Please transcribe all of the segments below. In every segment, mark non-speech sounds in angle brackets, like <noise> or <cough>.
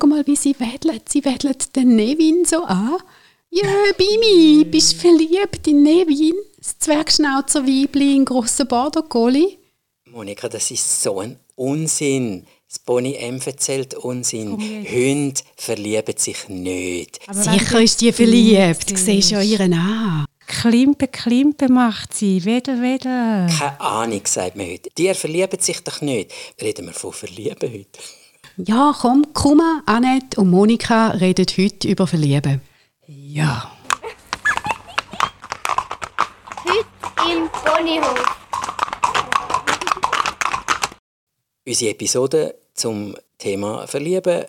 Schau mal, wie sie wedelt. Sie wedelt den Nevin so an. Ja, Bimi, bist du verliebt in Nevin? Das Zwergschnauzer-Weibli in grossen Border Collie? Monika, das ist so ein Unsinn. Das Bonnie M erzählt Unsinn. Hunde verlieben sich nicht. Aber Sicher ist die verliebt. Du siehst ja ihren an. Klimpe, Klimpe macht sie. Wedel, wedel. Keine Ahnung, sagt man heute. Die verlieben sich doch nicht. Reden wir von Verlieben heute? Ja, komm, Kuma, Annette und Monika reden heute über Verlieben. Ja. Heute im Ponyhof. Unsere Episode zum Thema Verlieben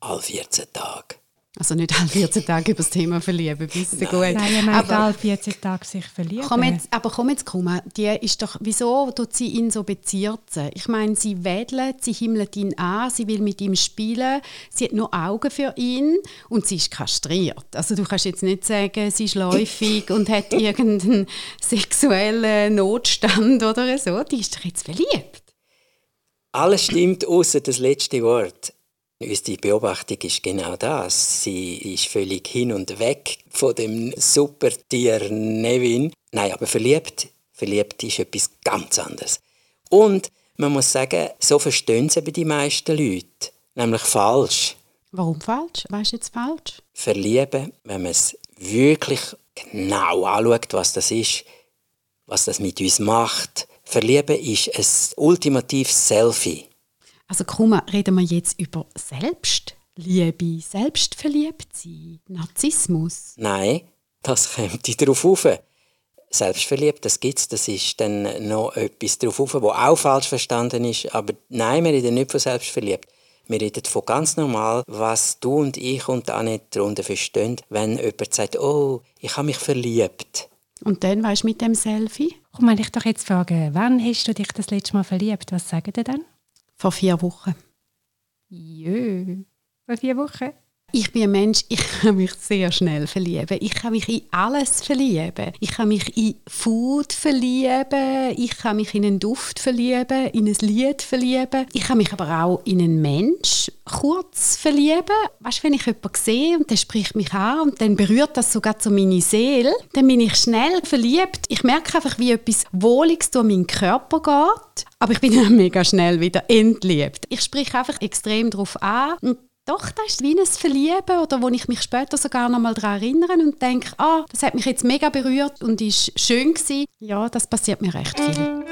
alle 14 Tage. Also nicht alle 14 Tage über das Thema Verlieben, wisst ihr gut. Nein, er meint alle 14 Tage sich verlieben. Komm jetzt, aber komm jetzt, komm, die ist doch, wieso tut sie ihn so bezirzen? Ich meine, sie wedelt, sie himmelt ihn an, sie will mit ihm spielen, sie hat nur Augen für ihn und sie ist kastriert. Also du kannst jetzt nicht sagen, sie ist läufig und hat <laughs> irgendeinen sexuellen Notstand oder so. Die ist doch jetzt verliebt. Alles stimmt, außer das letzte Wort. Unsere Beobachtung ist genau das. Sie ist völlig hin und weg von dem Supertier Nevin. Nein, aber verliebt, verliebt ist etwas ganz anderes. Und man muss sagen, so verstehen sie die meisten Leute. Nämlich falsch. Warum falsch? Was ist jetzt falsch? Verlieben, wenn man es wirklich genau anschaut, was das ist, was das mit uns macht. Verlieben ist ein ultimatives Selfie. Also komm, reden wir jetzt über Selbstliebe, Selbstverliebtsein, Narzissmus. Nein, das kommt <laughs> darauf auf. Selbstverliebt, das gibt es, das ist dann noch etwas darauf auf, was auch falsch verstanden ist. Aber nein, wir reden nicht von selbstverliebt. Wir reden von ganz normal, was du und ich und Annette darunter verstehen, wenn jemand sagt, oh, ich habe mich verliebt. Und dann, weißt du, mit dem Selfie? Komm, wenn ich doch jetzt frage, wann hast du dich das letzte Mal verliebt? Was sagen die dann? Vor vier Wochen. Jö, vor vier Wochen? Ich bin ein Mensch, ich <laughs> kann mich sehr schnell verlieben. Ich kann mich in alles verlieben. Ich kann mich in Food verlieben. Ich kann mich in einen Duft verlieben, in ein Lied verlieben. Ich kann mich aber auch in einen Mensch kurz verlieben. Weißt du, wenn ich jemanden sehe und der spricht mich an und dann berührt das sogar so meine Seele, dann bin ich schnell verliebt. Ich merke einfach, wie etwas Wohliges durch meinen Körper geht. Aber ich bin dann <laughs> mega schnell wieder entliebt. Ich spreche einfach extrem darauf an und doch, das ist wie ein Verlieben oder wo ich mich später sogar noch mal daran erinnere und denke, ah, das hat mich jetzt mega berührt und ist schön gewesen. Ja, das passiert mir recht viel.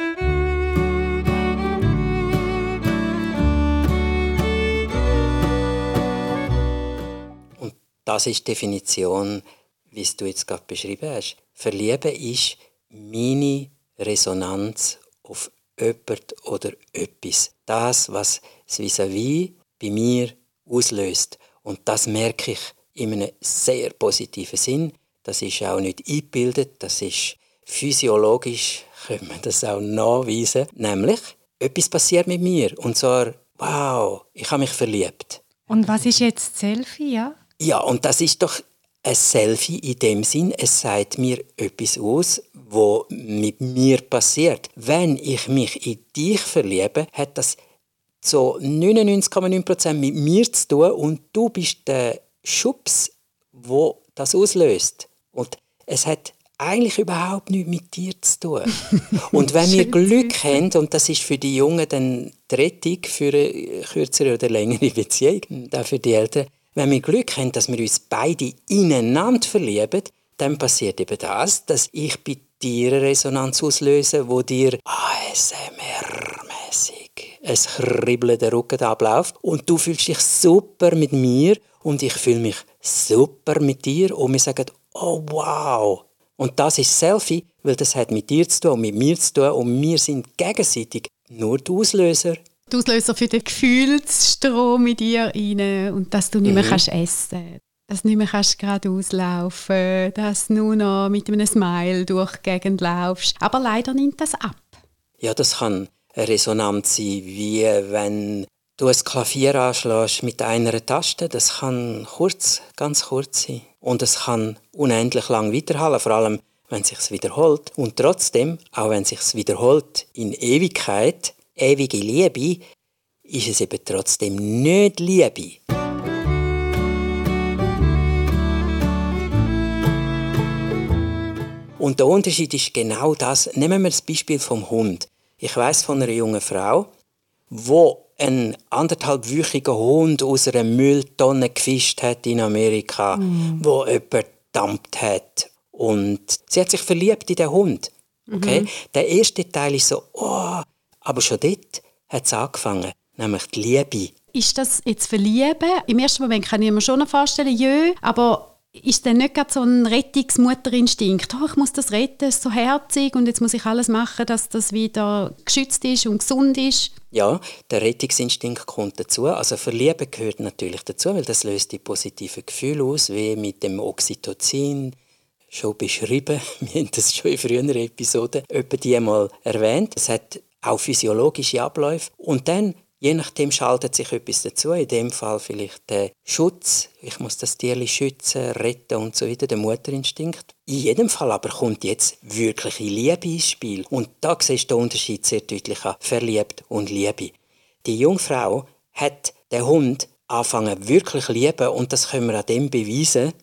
Und das ist die Definition, wie du jetzt gerade beschrieben hast. Verlieben ist meine Resonanz auf jemand oder etwas. Das, was Vis-à-vis bei mir auslöst. Und das merke ich in einem sehr positiven Sinn. Das ist auch nicht eingebildet, das ist physiologisch, <laughs> können wir das auch nachweisen. Nämlich, etwas passiert mit mir. Und zwar, wow, ich habe mich verliebt. Und was ist jetzt Selfie, ja? Ja, und das ist doch ein Selfie in dem Sinn, es sagt mir etwas aus, was mit mir passiert. Wenn ich mich in dich verliebe, hat das so 99,9% mit mir zu tun und du bist der Schubs, wo das auslöst. Und es hat eigentlich überhaupt nichts mit dir zu tun. <laughs> und wenn wir Glück haben, und das ist für die Jungen dann die Rettung für eine kürzere oder längere Beziehung, auch für die Eltern, wenn wir Glück haben, dass wir uns beide ineinander verlieben, dann passiert eben das, dass ich bei dir eine Resonanz auslöse, wo dir ASMR-mäßig es kribbelt der Rücken abläuft und du fühlst dich super mit mir und ich fühle mich super mit dir und wir sagen, oh wow. Und das ist Selfie, weil das hat mit dir zu tun und mit mir zu tun und wir sind gegenseitig nur die Auslöser. Die Auslöser für den Gefühlsstrom mit dir rein und dass du nicht mehr mhm. kannst essen dass du nicht mehr kannst geradeaus laufen dass du nur noch mit einem Smile durch die Gegend laufst. Aber leider nimmt das ab. Ja, das kann resonant sein, wie wenn du ein Klavier anschlägst mit einer Taste. Das kann kurz, ganz kurz sein. Und es kann unendlich lang weiterhallen, vor allem wenn es sich wiederholt. Und trotzdem, auch wenn es sich wiederholt in Ewigkeit, ewige Liebe, ist es eben trotzdem nicht Liebe. Und der Unterschied ist genau das. Nehmen wir das Beispiel vom Hund. Ich weiß von einer jungen Frau, wo ein anderthalbwöchiger Hund aus einer Mülltonne gefischt hat in Amerika, mm. wo jemand gedammt hat. Und sie hat sich verliebt in den Hund. Okay? Mhm. Der erste Teil ist so, oh, aber schon dort hat es angefangen, nämlich die Liebe. Ist das jetzt Verlieben? Im ersten Moment kann ich mir schon vorstellen, jö, aber ist dann nicht so ein Rettungsmuterinstinkt? Oh, ich muss das retten, ist so herzig und jetzt muss ich alles machen, dass das wieder geschützt ist und gesund ist. Ja, der Rettungsinstinkt kommt dazu. Also Verlieben gehört natürlich dazu, weil das löst die positiven Gefühle aus, wie mit dem Oxytocin, schon beschrieben. <laughs> Wir haben das schon in früheren Episoden etwa die mal erwähnt. Es hat auch physiologische Abläufe. Und dann Je nachdem schaltet sich etwas dazu. In dem Fall vielleicht der Schutz. Ich muss das Tier schützen, retten und so weiter, der Mutterinstinkt. In jedem Fall aber kommt jetzt wirkliche Liebe ins Spiel. Und da siehst du den Unterschied sehr deutlich an. Verliebt und Liebe. Die Jungfrau hat den Hund anfangen wirklich lieben und das können wir an dem beweisen,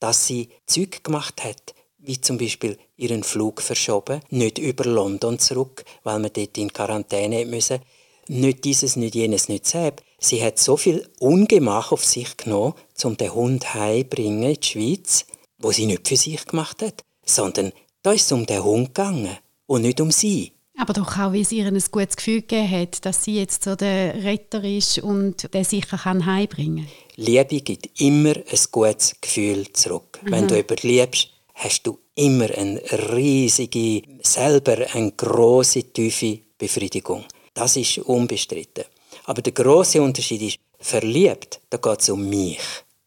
dass sie Zeug gemacht hat, wie zum Beispiel ihren Flug verschoben, nicht über London zurück, weil man dort in Quarantäne müssen nicht dieses, nicht jenes, nicht das. Sie hat so viel Ungemach auf sich genommen, um den Hund heimbringen in die Schweiz, wo sie nicht für sich gemacht hat, sondern da ist es um den Hund gegangen und nicht um sie. Aber doch auch, wie es ihr ein gutes Gefühl gegeben hat, dass sie jetzt so der Retter ist und der sicher kann heimbringen kann. Liebe gibt immer ein gutes Gefühl zurück. Mhm. Wenn du jemanden liebst, hast du immer eine riesige, selber eine große, tiefe Befriedigung. Das ist unbestritten. Aber der große Unterschied ist, verliebt, da geht es um mich.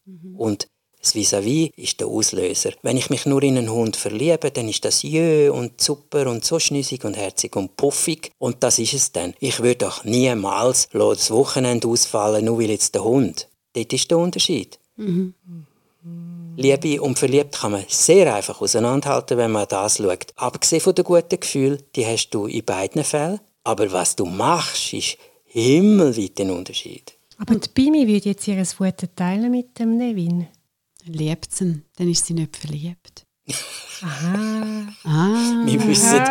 Mhm. Und das Vis-à-vis ist der Auslöser. Wenn ich mich nur in einen Hund verliebe, dann ist das jö und super und so schnüssig und herzig und puffig. Und das ist es dann. Ich würde doch niemals das Wochenende ausfallen, nur weil jetzt der Hund. Dort ist der Unterschied. Mhm. Liebe und verliebt kann man sehr einfach auseinanderhalten, wenn man das schaut. Abgesehen von den guten Gefühlen, die hast du in beiden Fällen. Aber was du machst, ist himmelweit ein Unterschied. Aber die Bimi würde jetzt ihr Foto teilen mit dem Nevin. Dann liebt sie ihn, dann ist sie nicht verliebt. <laughs> Aha. ah. Wir wissen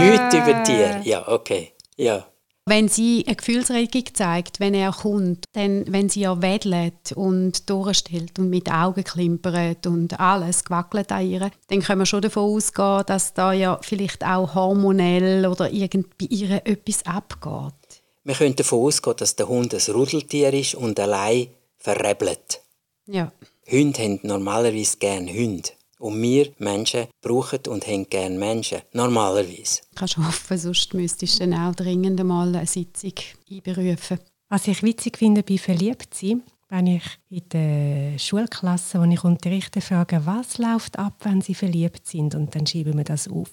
nichts über dir. Ja, okay. Ja. Wenn sie eine Gefühlsregung zeigt, wenn er kommt, dann, wenn sie ja wedelt und durchstellt und mit Augen klimpert und alles gewackelt an ihr, dann können wir schon davon ausgehen, dass da ja vielleicht auch hormonell oder irgend bei ihr etwas abgeht. Wir können davon ausgehen, dass der Hund ein Rudeltier ist und allein verrebelt. Ja. Hunde haben normalerweise gerne Hunde. Und wir Menschen brauchen und haben gerne Menschen. Normalerweise. Kannst hoffen, sonst müsstest du dann auch dringend mal eine Sitzung einberufen. Was ich witzig finde bei Verliebtsein, wenn ich in der Schulklasse, wo ich unterrichte, frage, was läuft ab, wenn sie verliebt sind? Und dann schreiben wir das auf.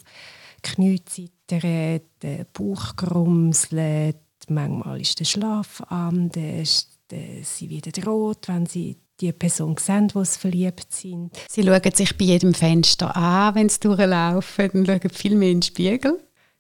Knie zittern, der Bauch grumselt, manchmal ist der Schlaf an, sie wird rot, wenn sie die Person sehen, die verliebt sind. Sie schauen sich bei jedem Fenster an, wenn sie durchlaufen, dann schauen viel mehr in den Spiegel.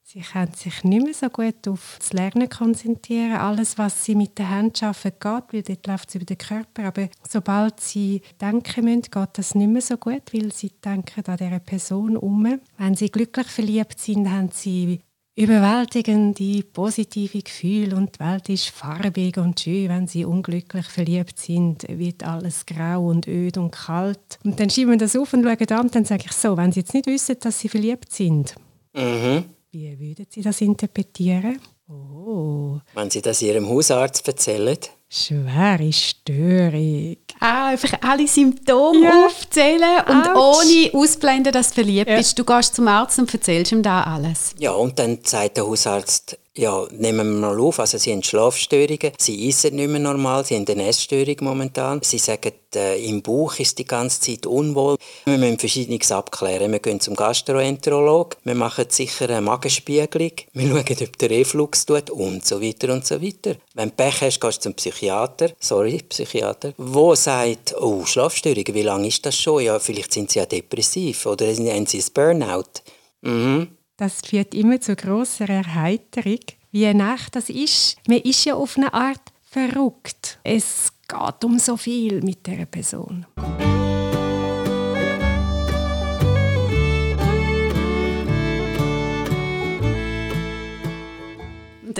Sie können sich nicht mehr so gut auf das Lernen konzentrieren. Alles, was sie mit den Händen arbeiten, geht, weil dort läuft es über den Körper. Aber sobald sie denken müssen, geht das nicht mehr so gut, weil sie denken an dieser Person um. Wenn sie glücklich verliebt sind, haben sie überwältigende positive Gefühle und die Welt ist farbig und schön. Wenn sie unglücklich verliebt sind, wird alles grau und öd und kalt. Und dann schieben wir das auf und schauen an und dann sage ich so, wenn sie jetzt nicht wissen, dass sie verliebt sind, mhm. wie würden sie das interpretieren? Oh. Wenn sie das ihrem Hausarzt erzählen? Schwere Störung. Ah, einfach alle Symptome ja. aufzählen und Ouch. ohne ausblenden, dass du verliebt ja. bist. Du gehst zum Arzt und erzählst ihm da alles. Ja, und dann sagt der Hausarzt, ja, nehmen wir mal auf, also sie haben Schlafstörungen, sie essen nicht mehr normal, sie haben eine Essstörung momentan. Sie sagen, äh, im Bauch ist die ganze Zeit unwohl. Wir müssen Verschiedenes abklären. Wir gehen zum Gastroenterolog, wir machen sicher eine Magenspiegelung, wir <laughs> schauen, ob der Reflux tut und so weiter und so weiter. Wenn du Pech hast, gehst du zum Psychiater, sorry, Psychiater, wo sagt, oh, Schlafstörungen, wie lange ist das schon? Ja, vielleicht sind sie ja depressiv oder haben sie ein Burnout. Mhm. Das führt immer zu grosser Erheiterung. Wie nach das ist, man ist ja auf eine Art verrückt. Es geht um so viel mit der Person.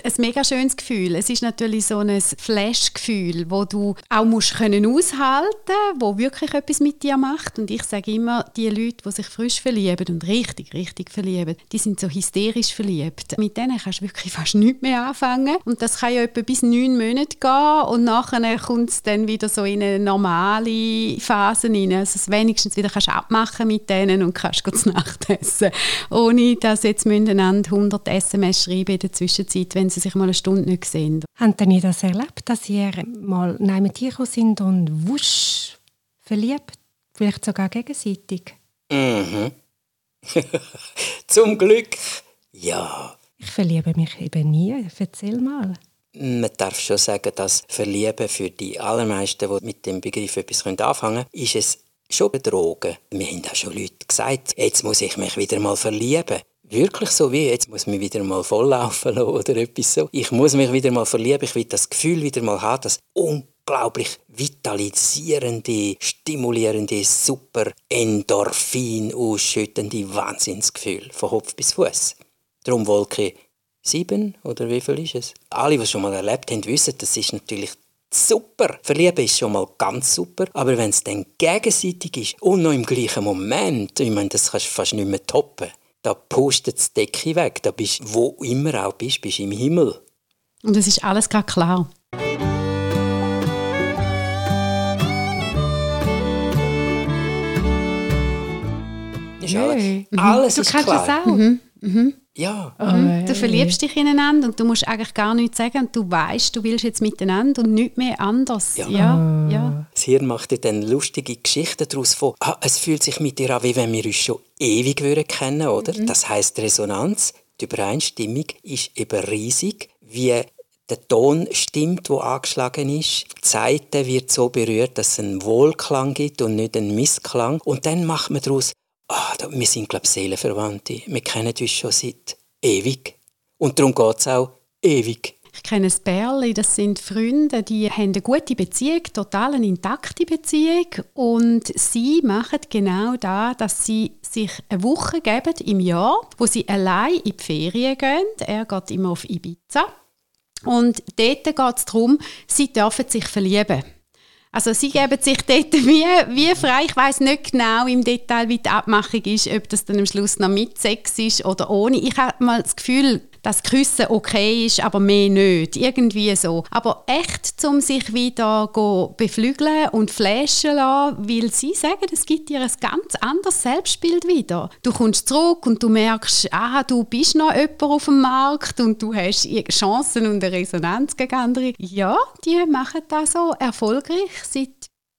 Ein mega schönes Gefühl. Es ist natürlich so ein Flash-Gefühl, wo du auch musst können aushalten, wo wirklich etwas mit dir macht. Und ich sage immer, die Leute, die sich frisch verlieben und richtig, richtig verlieben, die sind so hysterisch verliebt. Mit denen kannst du wirklich fast nichts mehr anfangen. Und das kann ja etwa bis neun Monate gehen und nachher kommt es dann wieder so in eine normale Phase rein. Also dass wenigstens wieder kannst abmachen mit denen und kannst zu Nacht essen. Ohne dass jetzt miteinander 100 SMS schreiben in der Zwischenzeit, wenn sie sich mal eine Stunde nicht sehen. Habt ihr das erlebt, dass ihr mal neben dir sind und wusch verliebt? Vielleicht sogar gegenseitig? Mhm. <laughs> Zum Glück, ja. Ich verliebe mich eben nie. Erzähl mal. Man darf schon sagen, dass Verlieben für die allermeisten, die mit dem Begriff etwas anfangen können, ist es schon betrogen. Wir haben auch schon Leute gesagt, jetzt muss ich mich wieder mal verlieben. Wirklich so wie, jetzt muss mich wieder mal volllaufen lassen oder etwas so. Ich muss mich wieder mal verlieben, ich will das Gefühl wieder mal haben, das unglaublich vitalisierende, stimulierende, super Endorphin ausschüttende Wahnsinnsgefühl von Kopf bis Fuß. Darum Wolke 7 oder wie viel ist es? Alle, die es schon mal erlebt haben, wissen, das ist natürlich super. Verlieben ist schon mal ganz super, aber wenn es dann gegenseitig ist und noch im gleichen Moment, ich meine, das kannst du fast nicht mehr toppen, da pustet die Decke weg, da bist wo immer auch bist, bist im Himmel. Und es ist alles gerade klar. Ist alles, alles Du ist kannst klar. es auch. Mhm. Ja. Mhm. Du verliebst dich ineinander und du musst eigentlich gar nichts sagen und du weißt, du willst jetzt miteinander und nicht mehr anders. Ja. ja, ja. Das Hirn macht dir dann lustige Geschichten daraus von, ah, es fühlt sich mit dir an, wie wenn wir uns schon ewig würden kennen, oder? Das heißt Resonanz, die Übereinstimmung ist eben riesig, wie der Ton stimmt, wo angeschlagen ist. Die Seite wird so berührt, dass es einen Wohlklang gibt und nicht einen Missklang. Und dann macht man daraus, ah, wir sind, glaube ich, Seelenverwandte. Wir kennen uns schon seit ewig. Und darum geht es auch ewig. Ich kenne ein Pärchen, das sind Freunde, die haben eine gute Beziehung, total eine intakte Beziehung und sie machen genau da, dass sie sich eine Woche geben im Jahr, wo sie allein in die Ferien gehen. Er geht immer auf Ibiza und dort geht es darum, sie dürfen sich verlieben. Also sie geben sich dort <laughs> wie, wie frei. Ich weiß nicht genau im Detail, wie die Abmachung ist, ob das dann am Schluss noch mit Sex ist oder ohne. Ich habe mal das Gefühl, dass Küssen okay ist, aber mehr nicht. Irgendwie so. Aber echt, um sich wieder beflügeln und flashen lassen, weil sie sagen, es gibt dir ein ganz anderes Selbstbild wieder. Du kommst zurück und du merkst, ah, du bist noch jemand auf dem Markt und du hast Chancen und eine Resonanz gegen andere. Ja, die machen das so erfolgreich seit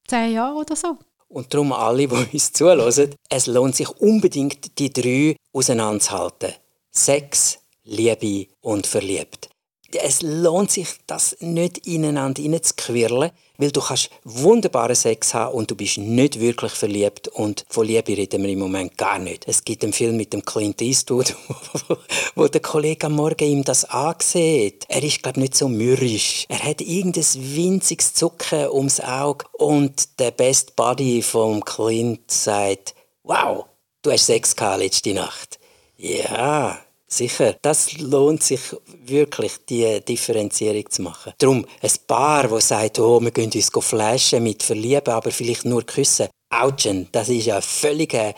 zehn Jahren oder so. Und darum alle, die uns zuhören, es lohnt sich unbedingt, die drei auseinanderzuhalten. Sex, Liebe und verliebt. Es lohnt sich, das nicht ineinander hineinzuquirlen, weil du kannst wunderbaren Sex haben und du bist nicht wirklich verliebt und von Liebe reden wir im Moment gar nicht. Es gibt einen Film mit dem Clint Eastwood, <laughs> wo der Kollege am Morgen ihm das ansieht. Er ist, glaube nicht so mürrisch. Er hat irgendein winziges Zucken ums Auge und der Best Buddy vom Clint sagt, wow, du hast Sex gehabt letzte Nacht. Ja, sicher. Das lohnt sich wirklich, die Differenzierung zu machen. Darum, ein Paar, das sagt, oh, wir gehen uns flashen mit Verlieben, aber vielleicht nur küssen. Autschen, das ist ja völlig... Äh,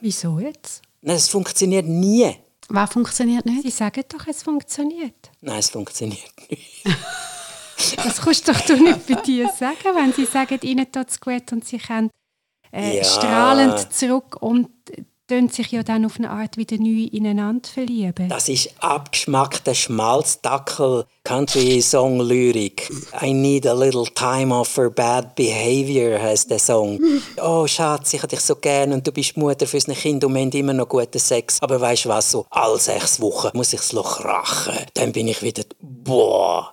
Wieso jetzt? Nein, es funktioniert nie. Was funktioniert nicht? Sie sagen doch, es funktioniert. Nein, es funktioniert <laughs> nicht. Das kannst doch du nicht bei dir sagen, wenn sie sagen, ihnen tut es gut und sie können äh, Ja. strahlend zurück und tun sich ja dann auf eine Art wieder neu ineinander verlieben. Das ist abgeschmackter Schmalzdackel Country-Song-Lyrik. I need a little time off for bad behavior heißt der Song. Oh Schatz, ich hab dich so gern und du bist Mutter für ein Kind und wir haben immer noch guten Sex. Aber weißt du was, so alle sechs Wochen muss ich das Loch rachen. Dann bin ich wieder, boah.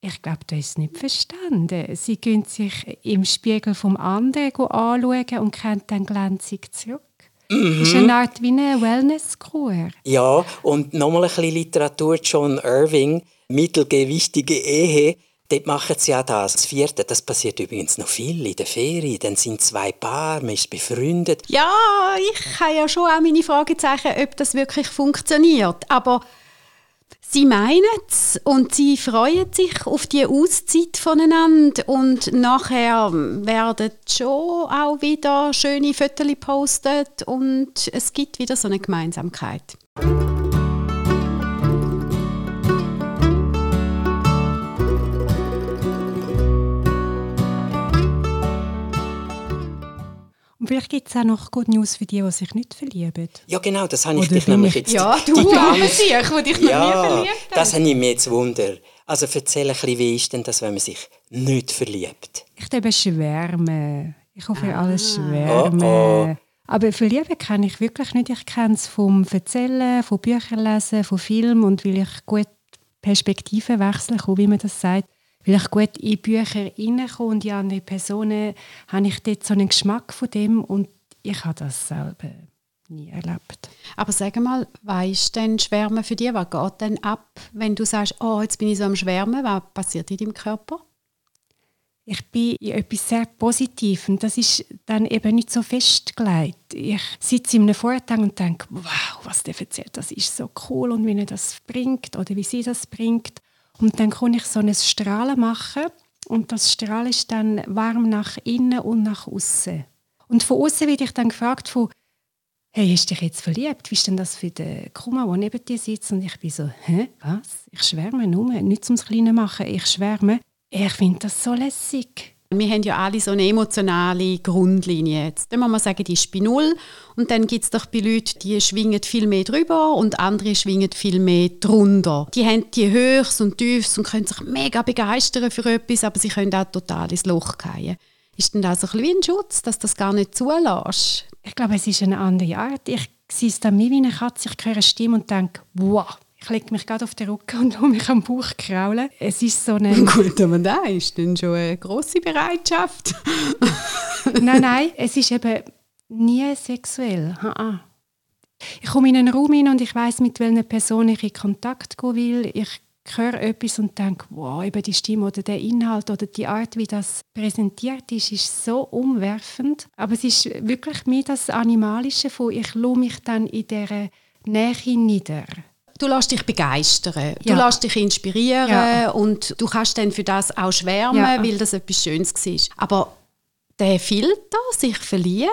Ich glaube, du hast es nicht verstanden. Sie können sich im Spiegel vom anderen anschauen und kennen dann glänzig zurück. Mhm. Das ist eine Art wie eine Wellness-Kur. Ja, und nochmal ein bisschen Literatur, John Irving, mittelgewichtige Ehe. Dort machen sie ja das. Das vierte, das passiert übrigens noch viel in der Ferien. Dann sind zwei Paar, man ist befreundet. Ja, ich habe ja schon auch meine Fragezeichen, ob das wirklich funktioniert. Aber Sie meinen es und sie freuen sich auf die Auszeit voneinander und nachher werden schon auch wieder schöne Fotos gepostet und es gibt wieder so eine Gemeinsamkeit. Und vielleicht gibt es auch noch Good News für die, die sich nicht verlieben. Ja, genau, das habe ich Oder dich nämlich ich- jetzt... Ja, du ganz- Sieg, die dich noch nie Ja, verliebt das hast. habe ich mir jetzt Wunder. Also erzähl ein bisschen, wie ist denn das, wenn man sich nicht verliebt? Ich eben schwärmen. Ich hoffe, Ah. alles schwärmen. Oh, oh. Aber verlieben kenne ich wirklich nicht. Ich kenne es vom Erzählen, von Büchern lesen, von Filmen und weil ich gut Perspektiven wechseln kann, wie man das sagt. Weil ich gut in Bücher reinkomme und in andere Personen habe ich dort so einen Geschmack von dem und ich habe das selber nie erlebt. Aber sag mal, weißt denn Schwärmen für dich? Was geht denn ab, wenn du sagst, oh, jetzt bin ich so am Schwärmen? Was passiert in deinem Körper? Ich bin in etwas sehr Positivem und das ist dann eben nicht so festgelegt. Ich sitze in einem Vortrag und denke, wow, was der erzählt, das ist so cool und wie er das bringt oder wie sie das bringt. Und dann kann ich so ein Strahlen machen und das Strahlen ist dann warm nach innen und nach außen. Und von außen werde ich dann gefragt von, hey, hast du dich jetzt verliebt? Wie ist denn das für den Kuma, der neben dir sitzt? Und ich bin so, hä, was? Ich schwärme nur, nicht zum Kleine machen, ich schwärme. Ich finde das so lässig. Wir haben ja alle so eine emotionale Grundlinie. Jetzt dann muss man sagen, die ist bei Null. Und dann gibt es doch bei Leuten, die schwingen viel mehr drüber und andere schwingen viel mehr drunter. Die haben die Höchst und Tiefs und können sich mega begeistern für etwas, aber sie können auch total ins Loch fallen. Ist denn das ein bisschen wie ein Schutz, dass du das gar nicht zulässt? Ich glaube, es ist eine andere Art. Ich sehe es dann wie eine Katze. Ich höre eine Stimme und denke, wow. Ich lege mich gerade auf den Rücken und lasse mich am Bauch kraulen. Es ist so eine... <laughs> Gut, aber da ist dann schon eine grosse Bereitschaft. <laughs> nein, nein, es ist eben nie sexuell. Ha -ha. Ich komme in einen Raum hin und ich weiß, mit welcher Person ich in Kontakt gehen will. Ich höre etwas und denke, wow, eben die Stimme oder der Inhalt oder die Art, wie das präsentiert ist, ist so umwerfend. Aber es ist wirklich mir das Animalische von, ich lasse mich dann in dieser Nähe nieder. Du lässt dich begeistern, du Ja. lässt dich inspirieren Ja. und du kannst dann für das auch schwärmen, Ja. weil das etwas Schönes war. Aber der Filter, sich verlieben,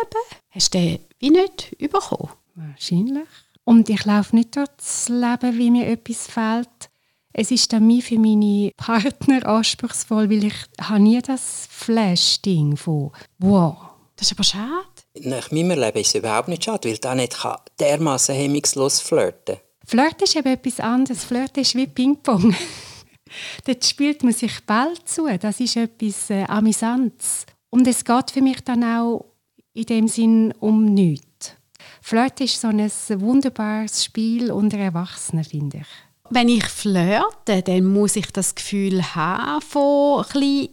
hast du den wie nicht bekommen? Wahrscheinlich. Und ich laufe nicht durchs Leben, wie mir etwas fehlt. Es ist dann mir für meine Partner anspruchsvoll, weil ich habe nie das Flash-Ding von «Wow». Das ist aber schade. Nach meinem Leben ist es überhaupt nicht schade, weil da nicht kann dermaßen hemmungslos flirten Flirt ist eben etwas anderes. Flirt ist wie Ping-Pong. <laughs> Dort spielt man sich Ball zu. Das ist etwas äh, Amüsantes. Und es geht für mich dann auch in dem Sinn um nichts. Flirt ist so ein wunderbares Spiel unter Erwachsenen, finde ich. Wenn ich flirte, dann muss ich das Gefühl haben, von ein bisschen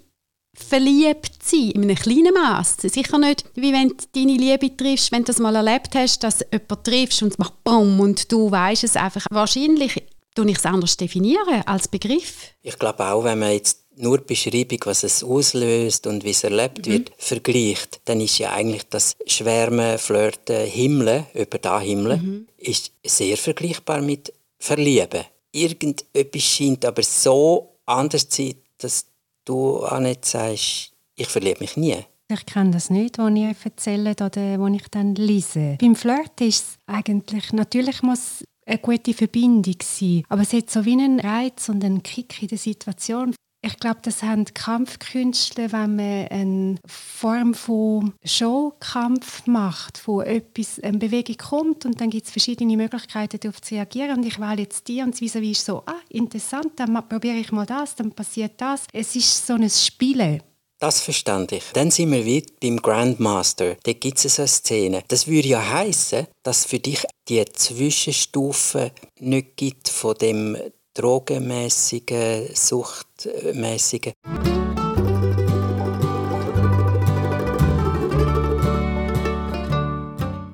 verliebt sein, in einem kleinen Maß. Sicher nicht, wie wenn du deine Liebe triffst, wenn du das mal erlebt hast, dass du jemanden triffst und es macht BOM und du weißt es einfach. Wahrscheinlich tue ich es anders definieren als Begriff. Ich glaube auch, wenn man jetzt nur die Beschreibung, was es auslöst und wie es erlebt wird, vergleicht, dann ist ja eigentlich das Schwärmen, Flirten, Himmeln, über da Himmeln, ist sehr vergleichbar mit Verlieben. Irgendetwas scheint aber so anders zu sein, dass du nicht sagst, ich verliebe mich nie. Ich kenne das nicht, was ihr erzählt oder was ich dann lese. Beim Flirt ist es eigentlich, natürlich muss eine gute Verbindung sein, aber es hat so wie einen Reiz und einen Kick in der Situation. Ich glaube, das haben Kampfkünstler, wenn man eine Form von Showkampf macht, wo etwas, eine Bewegung kommt und dann gibt es verschiedene Möglichkeiten, darauf zu reagieren und ich wähle jetzt die und vis ist so, ah, interessant, dann probiere ich mal das, dann passiert das. Es ist so ein Spielen. Das verstand ich. Dann sind wir wieder beim Grandmaster. Da gibt es eine Szene. Das würde ja heißen, dass für dich die Zwischenstufe nicht gibt von dem drogenmäßigen, suchtmäßigen.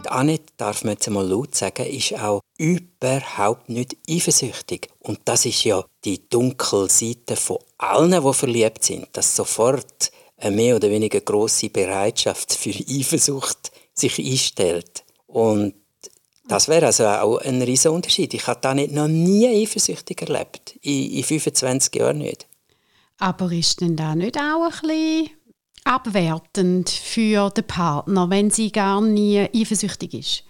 Annette, darf man jetzt mal laut sagen, ist auch überhaupt nicht eifersüchtig. Und das ist ja die dunkle Seite von allen, die verliebt sind, dass sofort eine mehr oder weniger große Bereitschaft für Eifersucht sich einstellt. Und Das wäre also auch ein riesen Unterschied. Ich habe da nicht noch nie eifersüchtig erlebt. In, in 25 Jahren nicht. Aber ist denn da nicht auch ein bisschen abwertend für den Partner, wenn sie gar nie eifersüchtig ist?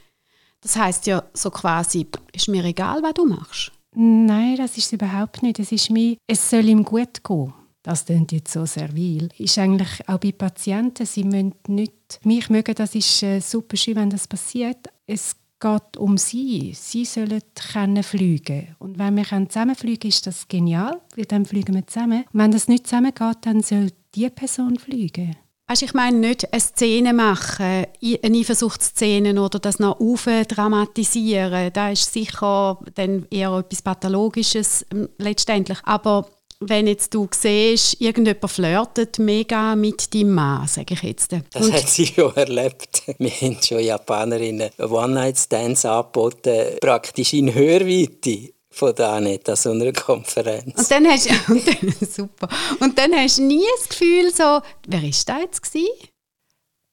Das heißt ja so quasi, ist mir egal, was du machst. Nein, das ist es überhaupt nicht. Es ist mir, es soll ihm gut gehen. Das klingt jetzt so servil. Ist eigentlich auch bei Patienten, sie müssen nicht mich mögen, das ist äh, super schön, wenn das passiert. Es geht um sie. Sie sollen können fliegen. Und wenn wir zusammen fliegen ist das genial, weil dann fliegen wir zusammen. Und wenn das nicht zusammen geht, dann soll die Person fliegen. Weißt, ich meine nicht eine Szene machen, eine Eifersuchtsszene oder das noch dramatisieren. Da ist sicher dann eher etwas Pathologisches ähm, letztendlich. Aber wenn jetzt du siehst, irgendjemand flirtet mega mit deinem Mann, sage ich jetzt. Das hat sie <laughs> schon erlebt. Wir haben schon Japanerinnen One-Night-Stands angeboten, praktisch in Hörweite von da nicht an so einer Konferenz. Und dann hast du, <laughs> super. Und dann hast du nie das Gefühl so, wer ist da jetzt gewesen?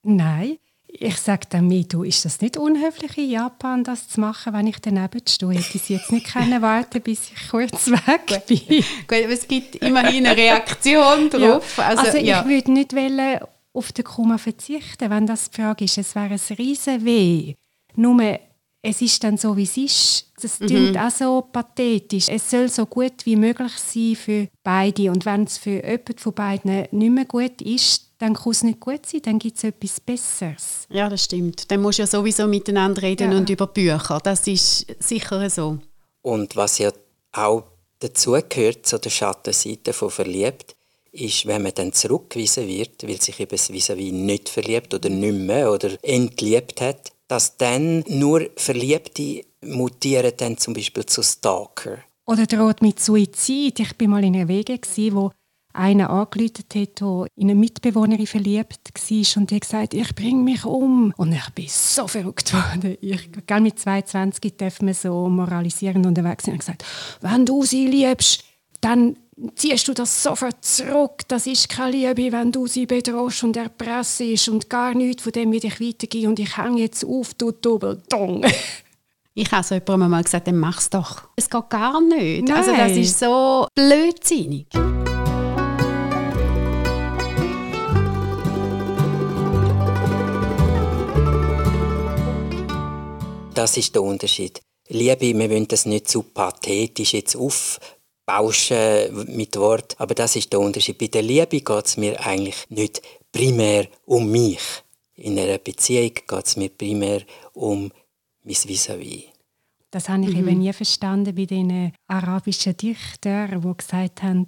Nein. Ich sage dann mir, du, ist das nicht unhöflich in Japan, das zu machen, wenn ich daneben stehe? Hätte ich jetzt nicht können warten, bis ich kurz weg bin. <laughs> Gut, aber es gibt immerhin eine Reaktion darauf. Ja. Also, also ja. ich würde nicht wollen, auf den Kummer verzichten, wenn das die Frage ist. Es wäre ein riesen Weh. Nur, es ist dann so, wie es ist. Das mhm. klingt auch so pathetisch. Es soll so gut wie möglich sein für beide. Und wenn es für jemanden von beiden nicht mehr gut ist, dann kann es nicht gut sein, dann gibt es etwas Besseres. Ja, das stimmt. Dann musst du ja sowieso miteinander reden ja. und über Bücher. Das ist sicher so. Und was ja auch dazu gehört, zu der Schattenseite von verliebt, ist, wenn man dann zurückgewiesen wird, weil sich eben das vis à nicht verliebt oder nicht mehr oder entliebt hat, dass dann nur Verliebte mutieren dann zum Beispiel zu Stalker. Oder droht mit Suizid. Ich war mal in einer Wege, wo einer angerufen hat, der in eine Mitbewohnerin verliebt war und die hat gesagt, ich bringe mich um. Und ich bin so verrückt worden. Ich, mit 22 darf man so moralisieren unterwegs sein. Ich gesagt, wenn du sie liebst, dann ziehst du das sofort zurück. Das ist keine Liebe, wenn du sie bedrohst und erpresst und gar nichts von dem wird ich weitergehen und ich hänge jetzt auf, du Dubbeldong. Ich habe so jemandem mal gesagt, dann mach's doch. Es geht gar nicht. Nein. Also das ist so blödsinnig. Das ist der Unterschied. Liebe, wir wollen das nicht zu pathetisch jetzt aufbauschen mit Wort, aber das ist der Unterschied. Bei der Liebe geht es mir eigentlich nicht primär um mich. In einer Beziehung geht es mir primär um mein Vis-à-vis. Das habe ich mhm. eben nie verstanden bei den arabischen Dichtern, die gesagt haben,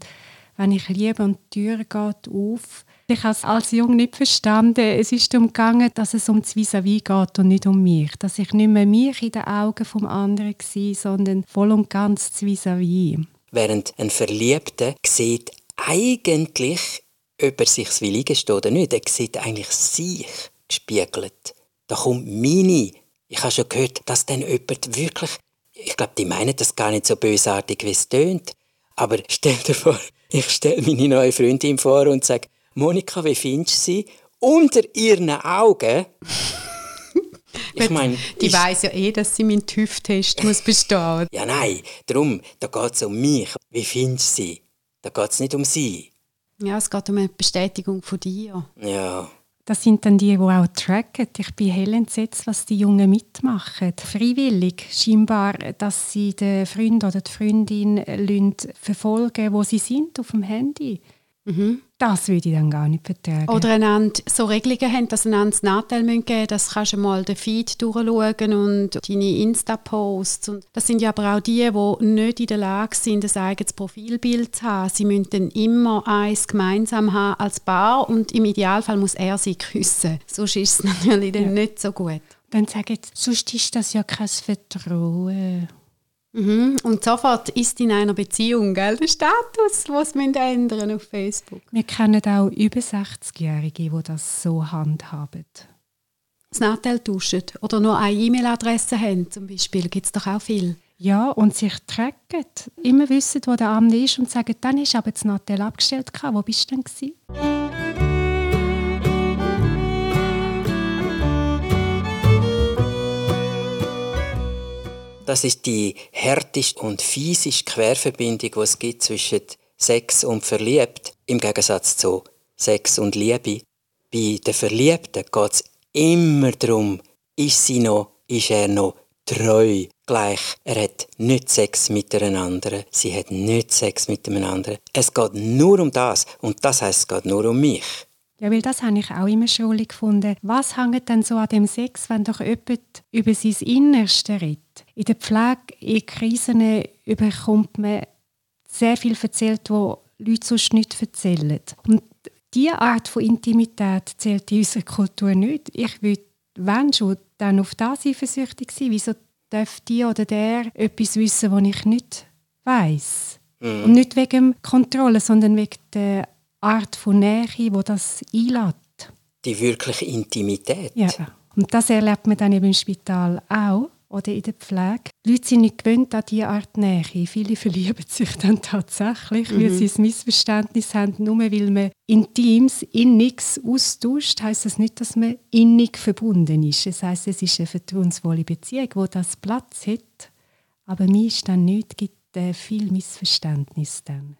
wenn ich liebe und die Tür geht auf, ich habe es als Jung nicht verstanden. Es ist darum gegangen, dass es um das vis vis geht und nicht um mich. Dass ich nicht mehr mich in den Augen des anderen war, sondern voll und ganz das vis vis Während ein Verliebter sieht eigentlich, ob er sich will eingestehen oder nicht, er sieht eigentlich sich gespiegelt. Da kommt meine. Ich habe schon gehört, dass dann jemand wirklich, ich glaube, die meinen das gar nicht so bösartig, wie es tönt. Aber stell dir vor, ich stelle meine neue Freundin vor und sage, Monika, wie findest du sie? Unter ihren Augen. <laughs> ich meine, die ich, weiß ja eh, dass sie meinen TÜV-Test muss bestehen. <laughs> Ja, nein, darum, da geht es um mich. Wie findest du sie? Da geht es nicht um sie. Ja, es geht um eine Bestätigung von dir. Ja. Das sind dann die, die auch tracken. Ich bin hell entsetzt, was die Jungen mitmachen. Freiwillig, scheinbar, dass sie den Freund oder die Freundin verfolgen wo sie sind auf dem Handy. Mhm. Das würde ich dann gar nicht vertragen. Oder einander so Regelungen haben, dass einander das Nachteil geben müssen. Das kannst du mal den Feed durchschauen und deine Insta-Posts. Das sind ja aber auch die, die nicht in der Lage sind, ein eigenes Profilbild zu haben. Sie müssen dann immer eins gemeinsam haben als Paar und im Idealfall muss er sie küssen. Sonst ist es <laughs> natürlich dann ja. nicht so gut. Dann sagen sie, sonst ist das ja kein Vertrauen. Mhm. Und sofort ist in einer Beziehung gell, der Status, was wir ändern auf Facebook. Wir kennen auch über 60-Jährige, die das so handhaben. Das Nachteil tauschen oder nur eine E-Mail-Adresse haben zum Beispiel, gibt es doch auch viel. Ja, und sich tracken. Immer wissen, wo der Abend ist und sagen, dann ist aber das Nattel abgestellt. Wo bist du denn? Gewesen? Das ist die härteste und fieseste Querverbindung, die es gibt zwischen Sex und Verliebt, im Gegensatz zu Sex und Liebe. Bei den Verliebten geht es immer darum, ist sie noch, ist er noch treu. Gleich, er hat nicht Sex mit einer anderen, sie hat nicht Sex mit einem anderen. Es geht nur um das und das heißt, es geht nur um mich. Ja, weil das habe ich auch immer schuldig gefunden. Was hängt denn so an dem Sex, wenn doch jemand über sein Innerste redet? In der Pflege, in Krisen überkommt man sehr viel erzählt, wo Leute sonst nicht erzählen. Und diese Art von Intimität zählt in unserer Kultur nicht. Ich würde, wenn schon, dann auf das eifersüchtig sein. Wieso darf die oder der etwas wissen, was ich nicht weiß? Mhm. Und nicht wegen Kontrolle, sondern wegen der Art von Nähe, wo das einlädt. Die wirkliche Intimität. Ja. Und das erlebt man dann eben im Spital auch oder in der Pflege. Die Leute sind nicht gewöhnt an diese Art Nähe. Viele <laughs> verlieben sich dann tatsächlich, mhm. weil sie ein Missverständnis haben. Nur weil man Intims, Inniges austauscht, heisst das nicht, dass man innig verbunden ist. Das heisst, es ist eine vertrauensvolle Beziehung, wo das Platz hat. Aber mir ist dann nicht, gibt äh, viel Missverständnis dann.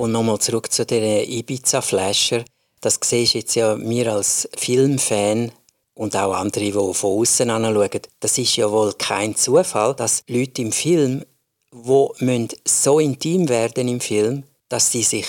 Und nochmal zurück zu den Ibiza-Flasher. Das siehst jetzt ja mir als Filmfan und auch andere, die von außen anschauen. Das ist ja wohl kein Zufall, dass Leute im Film, wo so intim werden im Film, dass sie sich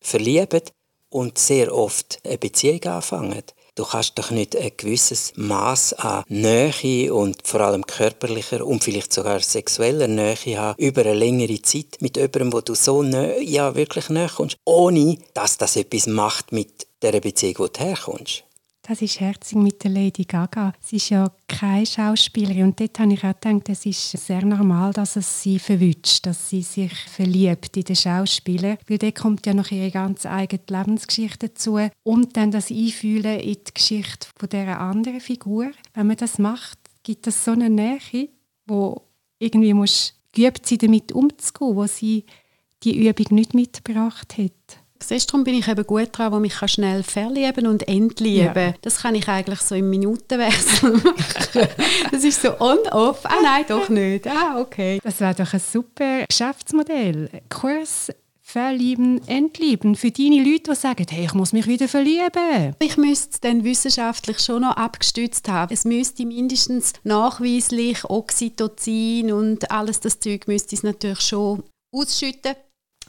verlieben und sehr oft eine Beziehung anfangen. Du kannst doch nicht ein gewisses Maß an Nähe und vor allem körperlicher und vielleicht sogar sexueller Nähe haben über eine längere Zeit mit jemandem, wo du so nö, ja wirklich näher kommst, ohne dass das etwas macht mit der Beziehung, wo du herkommst. Das ist herzig mit der Lady Gaga. Sie ist ja keine Schauspielerin und dort habe ich auch gedacht, es ist sehr normal, dass es sie verwünscht, dass sie sich verliebt in den Schauspieler, weil dort kommt ja noch ihre ganz eigene Lebensgeschichte dazu und dann das Einfühlen in die Geschichte von dieser anderen Figur. Wenn man das macht, gibt es so eine Nähe, wo irgendwie muss geübt sein, damit umzugehen, wo sie die Übung nicht mitgebracht hat. Siehst, darum bin ich eben gut dran, wo mich schnell verlieben und entlieben. Ja. Das kann ich eigentlich so im Minutenwechsel <laughs> machen. Das ist so on-off. Ah nein, doch nicht. Ah, okay. Das wäre doch ein super Geschäftsmodell. Kurs verlieben, entlieben. Für deine Leute, die sagen, hey, ich muss mich wieder verlieben. Ich müsste es dann wissenschaftlich schon noch abgestützt haben. Es müsste mindestens nachweislich Oxytocin und alles das Zeug müsste es natürlich schon ausschütten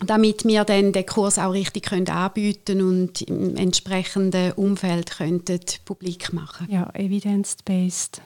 damit wir dann den Kurs auch richtig können anbieten und im entsprechenden Umfeld könnten publik machen. Ja, evidence-based.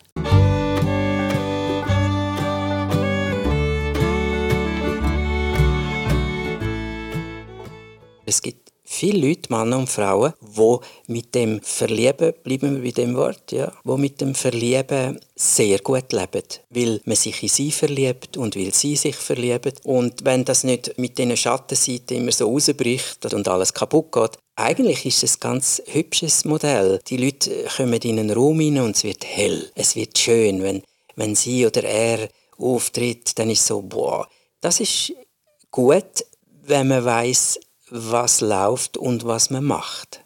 Es gibt viele Leute, Männer und Frauen, wo mit dem Verlieben, bleiben wir bei dem Wort, ja, wo mit dem Verlieben sehr gut leben, weil man sich in sie verliebt und weil sie sich verlieben und wenn das nicht mit diesen Schattenseiten immer so rausbricht und alles kaputt geht, eigentlich ist es ein ganz hübsches Modell. Die Leute kommen in einen Raum hinein und es wird hell, es wird schön, wenn, wenn sie oder er auftritt, dann ist so, boah, das ist gut, wenn man weiß, was läuft und was man macht.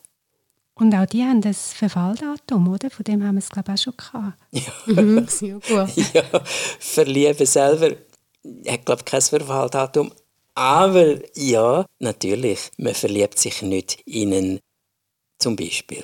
Und auch die haben das Verfalldatum, oder? Von dem haben wir es, glaube ich, auch schon gehabt. Ja, mhm, <laughs> <laughs> ja Verlieben selber hat, glaube ich, kein Verfalldatum. Aber ja, natürlich, man verliebt sich nicht in einen, zum Beispiel.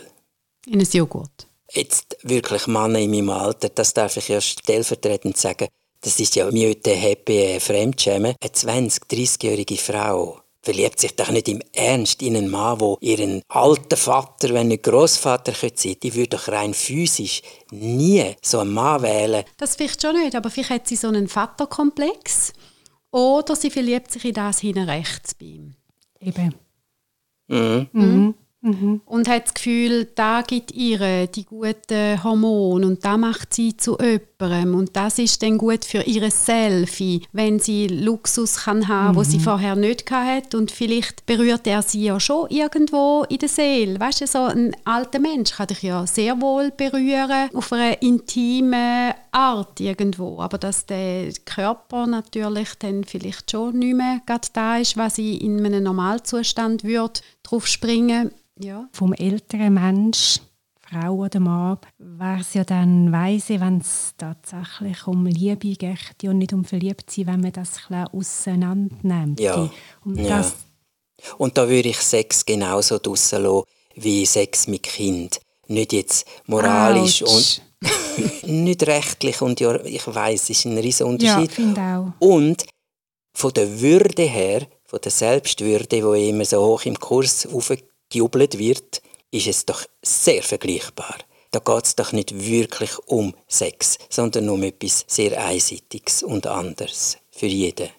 In ein Joghurt. Jetzt wirklich Männer in meinem Alter, das darf ich ja stellvertretend sagen, das ist ja mir heute happy Fremdschämen. Eine 20-, 30-jährige Frau verliebt sich doch nicht im Ernst in einen Mann, der ihren alten Vater, wenn nicht Großvater sein die würde doch rein physisch nie so einen Mann wählen. Das vielleicht schon nicht, aber vielleicht hat sie so einen Vaterkomplex oder sie verliebt sich in das hinten rechts bei ihm. Eben. Mhm. Mhm. Mhm. Und hat das Gefühl, da gibt ihr die guten Hormone und da macht sie zu jemandem. Und das ist dann gut für ihre Selfie, wenn sie Luxus kann haben, mhm. wo sie mhm. vorher nicht hatte. Und vielleicht berührt er sie ja schon irgendwo in der Seele. Weißt du, so ein alter Mensch kann dich ja sehr wohl berühren, auf eine intime Art irgendwo. Aber dass der Körper natürlich dann vielleicht schon nicht mehr da ist, was sie in einem Normalzustand würde, drauf springen ja. vom älteren Mensch Frau oder Mann, wäre es ja dann weise, wenn es tatsächlich um Liebe geht und nicht um Verliebtsein, wenn man das ein auseinander nimmt. Ja. Um ja. Und da würde ich Sex genauso draussen lassen wie Sex mit Kind. Nicht jetzt moralisch Autsch. und <laughs> nicht rechtlich und ja, ich weiß, es ist ein riesen Ja, Unterschied. finde auch. Und von der Würde her, von der Selbstwürde, wo immer so hoch im Kurs aufgejubelt wird, ist es doch sehr vergleichbar. Da geht es doch nicht wirklich um Sex, sondern um etwas sehr Einseitiges und anderes für jeden.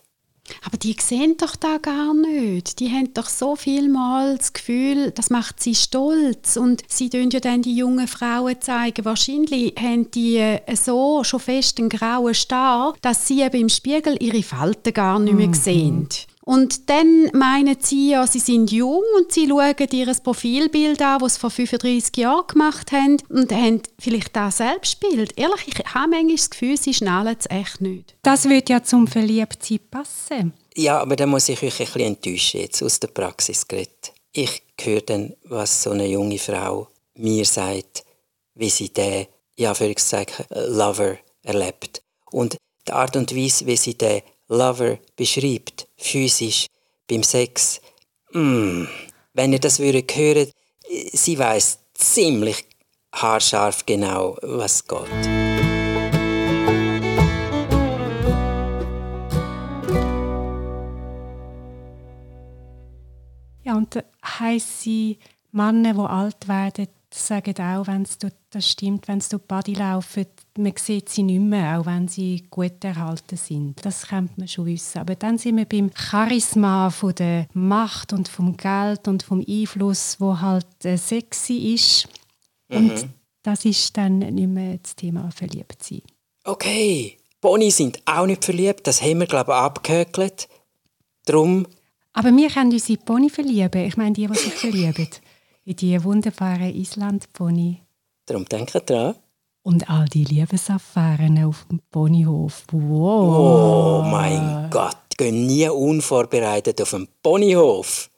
Aber die sehen doch da gar nicht. Die haben doch so viel Mal das Gefühl, das macht sie stolz. Und sie tun ja dann die jungen Frauen zeigen. Wahrscheinlich haben die äh, so schon fest einen grauen Star, dass sie eben im Spiegel ihre Falten gar nicht mehr sehen. Und dann meinen sie ja, sie sind jung und sie schauen ihr Profilbild an, das sie vor 35 Jahren gemacht haben und haben vielleicht das Selbstbild. Ehrlich, ich habe manchmal das Gefühl, sie schnallen es echt nicht. Das würde ja zum Verliebtsein passen. Ja, aber da muss ich euch ein bisschen enttäuschen, jetzt aus der Praxis geredet. Ich höre dann, was so eine junge Frau mir sagt, wie sie den, ja, für Lover erlebt. Und die Art und Weise, wie sie den Lover beschreibt, physisch, beim Sex, mm, wenn ihr das würdet hören, sie weiß ziemlich haarscharf genau, was geht. Ja, und heisse Männer, die alt werden, sagen auch, wenn es das stimmt, wenn sie durch die Body laufen, man sieht sie nicht mehr, auch wenn sie gut erhalten sind. Das könnte man schon wissen. Aber dann sind wir beim Charisma von der Macht und vom Geld und vom Einfluss, wo halt äh, sexy ist. Und das ist dann nicht mehr das Thema Verliebtsein. Okay, Pony sind auch nicht verliebt, das haben wir, glaube ich, abgehökelt. Drum, Aber wir können uns in Pony verlieben. Ich meine, die, die sich verlieben. In die wunderbaren Island-Pony. drum denkt dran. Und all die Liebesaffären auf dem Ponyhof. Wow. Oh mein Gott, gehen nie unvorbereitet auf einen Ponyhof.